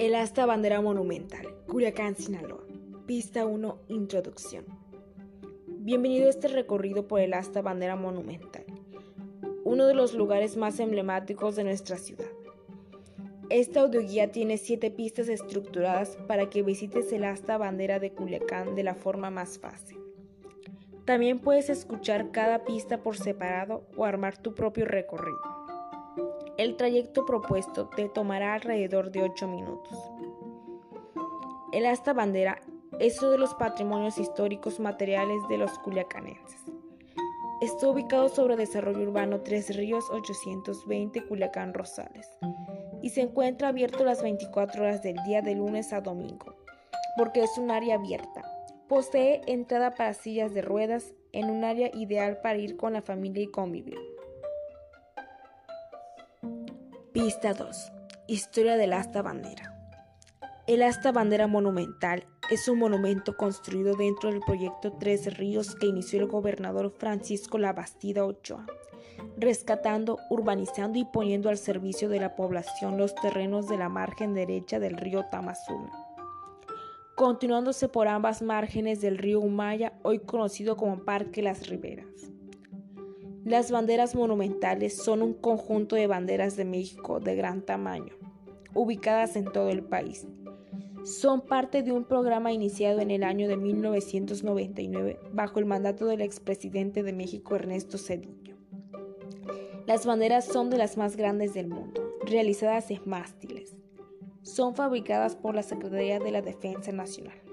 El asta bandera monumental, Culiacán, Sinaloa. Pista 1, Introducción. Bienvenido a este recorrido por el asta bandera monumental, uno de los lugares más emblemáticos de nuestra ciudad. Esta audioguía tiene siete pistas estructuradas para que visites el asta bandera de Culiacán de la forma más fácil. También puedes escuchar cada pista por separado o armar tu propio recorrido. El trayecto propuesto te tomará alrededor de 8 minutos. El asta bandera es uno de los patrimonios históricos materiales de los culiacanenses. Está ubicado sobre Desarrollo Urbano Tres Ríos 820 Culiacán Rosales y se encuentra abierto las 24 horas del día de lunes a domingo, porque es un área abierta. Posee entrada para sillas de ruedas en un área ideal para ir con la familia y convivir. Pista 2. Historia del asta bandera. El asta bandera monumental es un monumento construido dentro del proyecto Tres Ríos que inició el gobernador Francisco Labastida Ochoa, rescatando, urbanizando y poniendo al servicio de la población los terrenos de la margen derecha del río Tamazula, continuándose por ambas márgenes del río Humaya, hoy conocido como Parque Las Riberas. Las banderas monumentales son un conjunto de banderas de México de gran tamaño, ubicadas en todo el país. Son parte de un programa iniciado en el año de 1999 bajo el mandato del expresidente de México Ernesto Cedillo. Las banderas son de las más grandes del mundo, realizadas en mástiles. Son fabricadas por la Secretaría de la Defensa Nacional.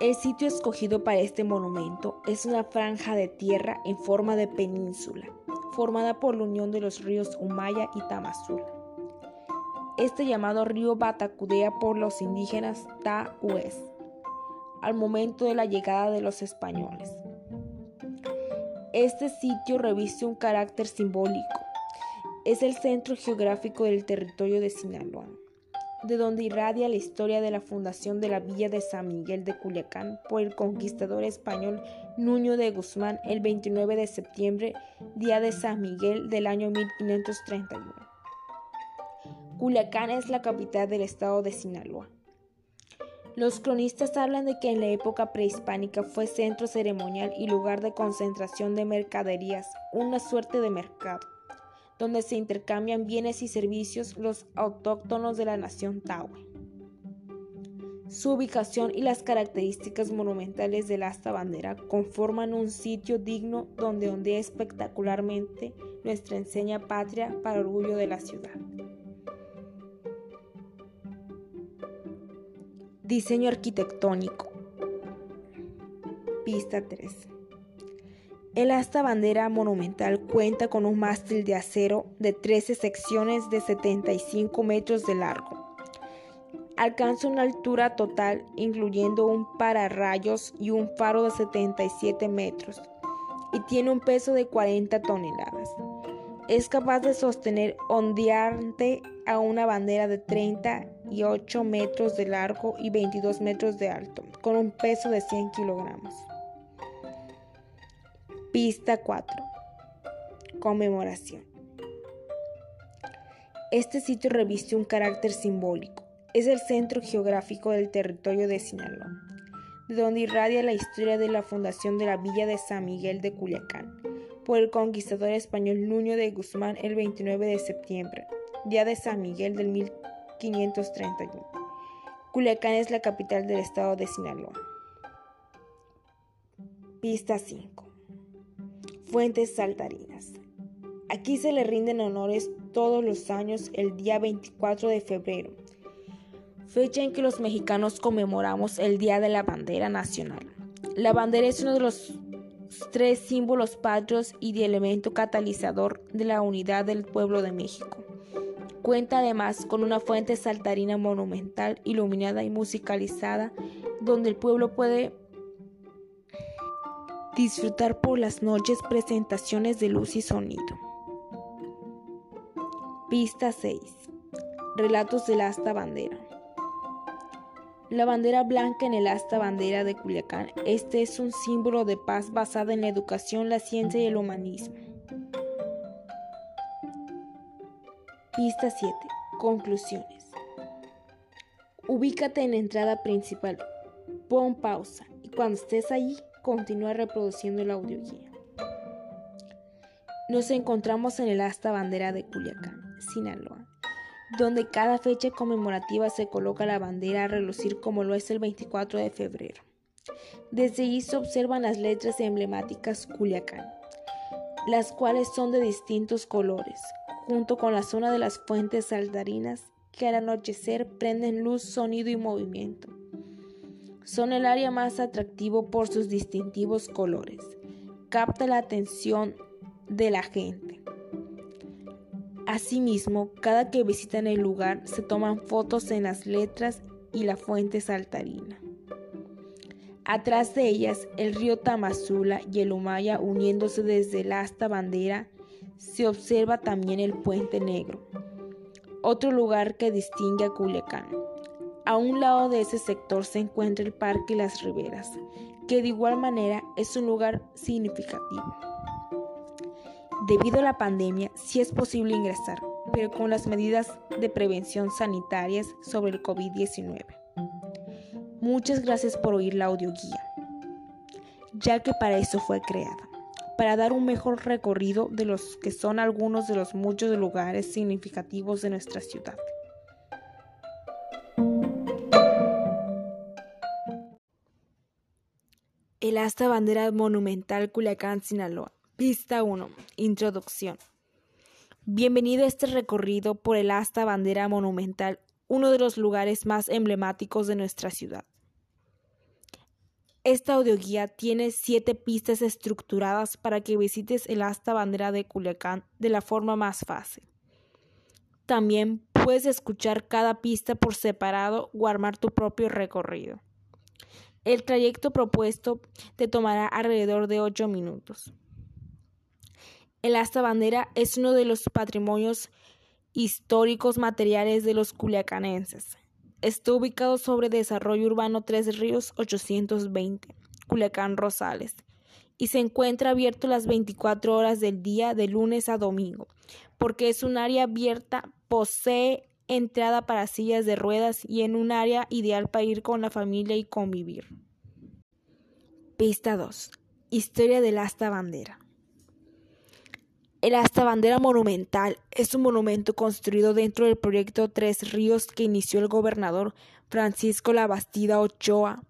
El sitio escogido para este monumento es una franja de tierra en forma de península, formada por la unión de los ríos Humaya y Tamazula. Este llamado río Batacudea por los indígenas Tahues al momento de la llegada de los españoles. Este sitio reviste un carácter simbólico. Es el centro geográfico del territorio de Sinaloa de donde irradia la historia de la fundación de la villa de San Miguel de Culiacán por el conquistador español Nuño de Guzmán el 29 de septiembre, día de San Miguel del año 1531. Culiacán es la capital del estado de Sinaloa. Los cronistas hablan de que en la época prehispánica fue centro ceremonial y lugar de concentración de mercaderías, una suerte de mercado donde se intercambian bienes y servicios los autóctonos de la nación Tawe. Su ubicación y las características monumentales del asta bandera conforman un sitio digno donde ondea espectacularmente nuestra enseña patria para orgullo de la ciudad. Diseño arquitectónico. Pista 3. El asta bandera monumental cuenta con un mástil de acero de 13 secciones de 75 metros de largo. Alcanza una altura total, incluyendo un pararrayos y un faro de 77 metros, y tiene un peso de 40 toneladas. Es capaz de sostener ondeante a una bandera de 38 metros de largo y 22 metros de alto, con un peso de 100 kilogramos. Pista 4. Conmemoración. Este sitio reviste un carácter simbólico. Es el centro geográfico del territorio de Sinaloa, de donde irradia la historia de la fundación de la villa de San Miguel de Culiacán por el conquistador español Nuño de Guzmán el 29 de septiembre, día de San Miguel del 1531. Culiacán es la capital del estado de Sinaloa. Pista 5. Fuentes saltarinas. Aquí se le rinden honores todos los años el día 24 de febrero, fecha en que los mexicanos conmemoramos el Día de la Bandera Nacional. La bandera es uno de los tres símbolos patrios y de elemento catalizador de la unidad del pueblo de México. Cuenta además con una fuente saltarina monumental, iluminada y musicalizada, donde el pueblo puede disfrutar por las noches presentaciones de luz y sonido. Pista 6. Relatos del asta bandera. La bandera blanca en el asta bandera de Culiacán. Este es un símbolo de paz basada en la educación, la ciencia y el humanismo. Pista 7. Conclusiones. Ubícate en la entrada principal, pon pausa y cuando estés allí, continúa reproduciendo la audioguía. Nos encontramos en el asta bandera de Culiacán, Sinaloa, donde cada fecha conmemorativa se coloca la bandera a relucir como lo es el 24 de febrero. Desde allí se observan las letras emblemáticas Culiacán, las cuales son de distintos colores, junto con la zona de las fuentes saltarinas que al anochecer prenden luz, sonido y movimiento. Son el área más atractivo por sus distintivos colores. Capta la atención de la gente. Asimismo, cada que visitan el lugar se toman fotos en las letras y la fuente saltarina. Atrás de ellas, el río Tamazula y el Humaya uniéndose desde el asta bandera, se observa también el Puente Negro, otro lugar que distingue a Culiacán. A un lado de ese sector se encuentra el Parque Las Riberas, que de igual manera es un lugar significativo. Debido a la pandemia, sí es posible ingresar, pero con las medidas de prevención sanitarias sobre el COVID-19. Muchas gracias por oír la audioguía, ya que para eso fue creada, para dar un mejor recorrido de los que son algunos de los muchos lugares significativos de nuestra ciudad. Asta bandera monumental Culiacán, Sinaloa. Pista 1. Introducción. Bienvenido a este recorrido por el asta bandera monumental uno de los lugares más emblemáticos de nuestra ciudad. Esta audioguía tiene siete pistas estructuradas para que visites el asta bandera de Culiacán de la forma más fácil. También puedes escuchar cada pista por separado o armar tu propio recorrido. El trayecto propuesto te tomará alrededor de 8 minutos. El asta bandera es uno de los patrimonios históricos materiales de los culiacanenses. Está ubicado sobre Desarrollo Urbano Tres Ríos 820, Culiacán Rosales, y se encuentra abierto las 24 horas del día de lunes a domingo, porque es un área abierta, posee entrada para sillas de ruedas y en un área ideal para ir con la familia y convivir. Pista 2. Historia del asta bandera. El asta bandera monumental es un monumento construido dentro del proyecto Tres Ríos que inició el gobernador Francisco Labastida Ochoa,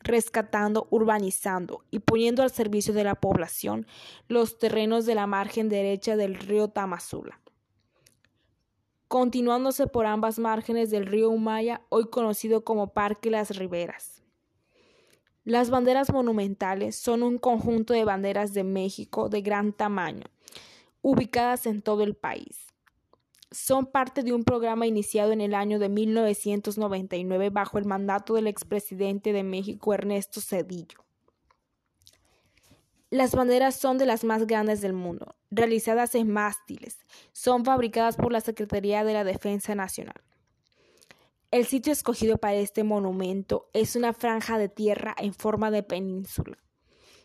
rescatando, urbanizando y poniendo al servicio de la población los terrenos de la margen derecha del río Tamazula. Continuándose por ambas márgenes del río Humaya, hoy conocido como Parque Las Riberas. Las banderas monumentales son un conjunto de banderas de México de gran tamaño, ubicadas en todo el país. Son parte de un programa iniciado en el año de 1999 bajo el mandato del expresidente de México Ernesto Cedillo. Las banderas son de las más grandes del mundo, realizadas en mástiles. Son fabricadas por la Secretaría de la Defensa Nacional. El sitio escogido para este monumento es una franja de tierra en forma de península,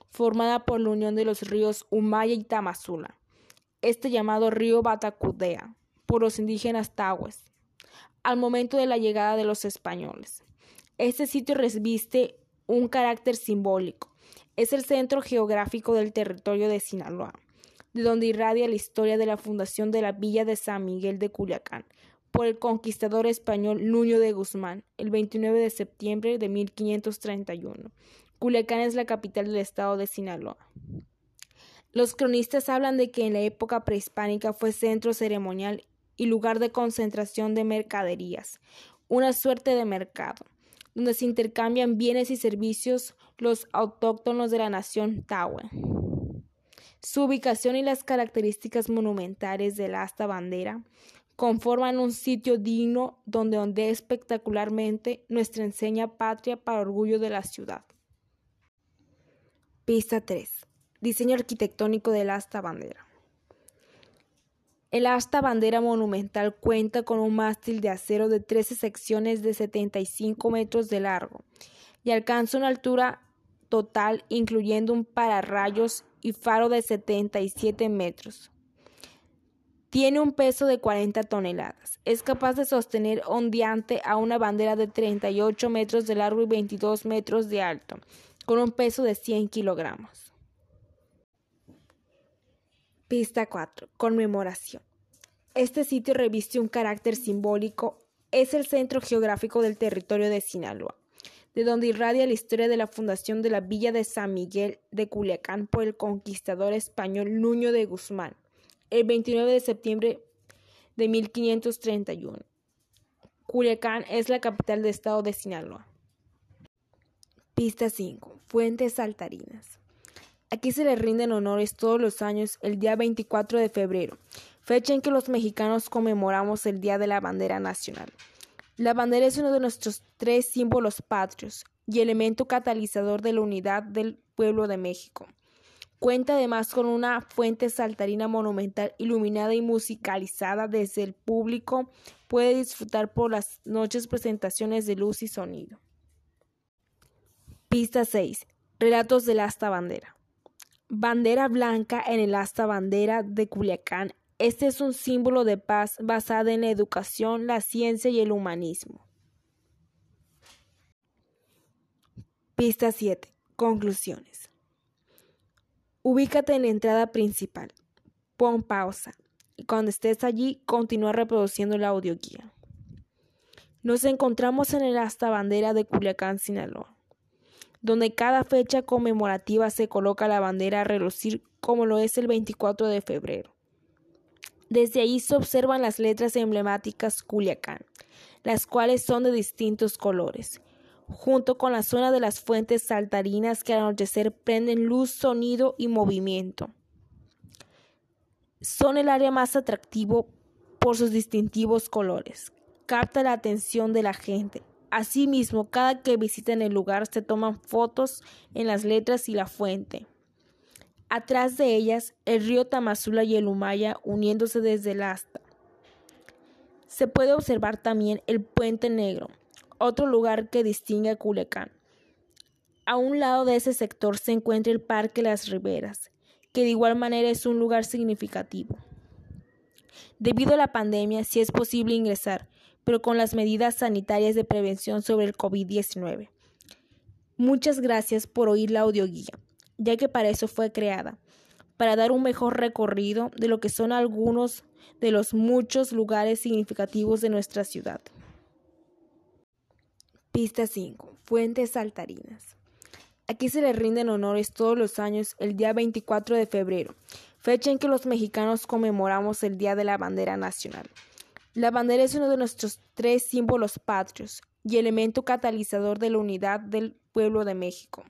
formada por la unión de los ríos Humaya y Tamazula este llamado río Batacudea por los indígenas tahues al momento de la llegada de los españoles. Este sitio reviste un carácter simbólico. Es el centro geográfico del territorio de Sinaloa, de donde irradia la historia de la fundación de la villa de San Miguel de Culiacán por el conquistador español Nuño de Guzmán el 29 de septiembre de 1531. Culiacán es la capital del estado de Sinaloa. Los cronistas hablan de que en la época prehispánica fue centro ceremonial y lugar de concentración de mercaderías, una suerte de mercado, donde se intercambian bienes y servicios los autóctonos de la nación Tawe. Su ubicación y las características monumentales del asta bandera conforman un sitio digno donde ondea espectacularmente nuestra enseña patria para orgullo de la ciudad. Pista 3. Diseño arquitectónico del asta bandera. El asta bandera monumental cuenta con un mástil de acero de 13 secciones de 75 metros de largo y alcanza una altura total incluyendo un pararrayos y faro de 77 metros. Tiene un peso de 40 toneladas. Es capaz de sostener ondeante a una bandera de 38 metros de largo y 22 metros de alto, con un peso de 100 kilogramos. Pista 4. Conmemoración. Este sitio reviste un carácter simbólico. Es el centro geográfico del territorio de Sinaloa, de donde irradia la historia de la fundación de la villa de San Miguel de Culiacán por el conquistador español Nuño de Guzmán el 29 de septiembre de 1531. Culiacán es la capital del estado de Sinaloa. Pista 5. Fuentes saltarinas. Aquí se le rinden honores todos los años el día 24 de febrero, fecha en que los mexicanos conmemoramos el Día de la Bandera Nacional. La bandera es uno de nuestros tres símbolos patrios y elemento catalizador de la unidad del pueblo de México. Cuenta además con una fuente saltarina monumental iluminada y musicalizada desde el público. Puede disfrutar por las noches presentaciones de luz y sonido. Pista 6. Relatos del asta bandera. Bandera blanca en el asta bandera de Culiacán. Este es un símbolo de paz basada en la educación, la ciencia y el humanismo. Pista 7. Conclusiones. Ubícate en la entrada principal. Pon pausa y cuando estés allí continúa reproduciendo la audioguía. Nos encontramos en el asta bandera de Culiacán, Sinaloa, donde cada fecha conmemorativa se coloca la bandera a relucir como lo es el 24 de febrero. Desde allí se observan las letras emblemáticas Culiacán, las cuales son de distintos colores junto con la zona de las fuentes saltarinas que al anochecer prenden luz, sonido y movimiento. Son el área más atractivo por sus distintivos colores. Capta la atención de la gente. Asimismo, cada que visitan el lugar se toman fotos en las letras y la fuente. Atrás de ellas, el río Tamazula y el Humaya uniéndose desde el asta. Se puede observar también el puente negro, otro lugar que distingue a Culiacán. A un lado de ese sector se encuentra el Parque Las Riberas, que de igual manera es un lugar significativo. Debido a la pandemia, sí es posible ingresar, pero con las medidas sanitarias de prevención sobre el COVID-19. Muchas gracias por oír la audioguía, ya que para eso fue creada, para dar un mejor recorrido de lo que son algunos de los muchos lugares significativos de nuestra ciudad. Pista 5. Fuentes saltarinas. Aquí se le rinden honores todos los años el día 24 de febrero, fecha en que los mexicanos conmemoramos el Día de la Bandera Nacional. La bandera es uno de nuestros tres símbolos patrios y elemento catalizador de la unidad del pueblo de México.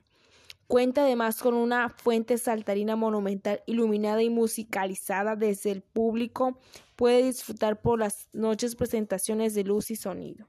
Cuenta además con una fuente saltarina monumental iluminada y musicalizada desde el público. Puede disfrutar por las noches presentaciones de luz y sonido.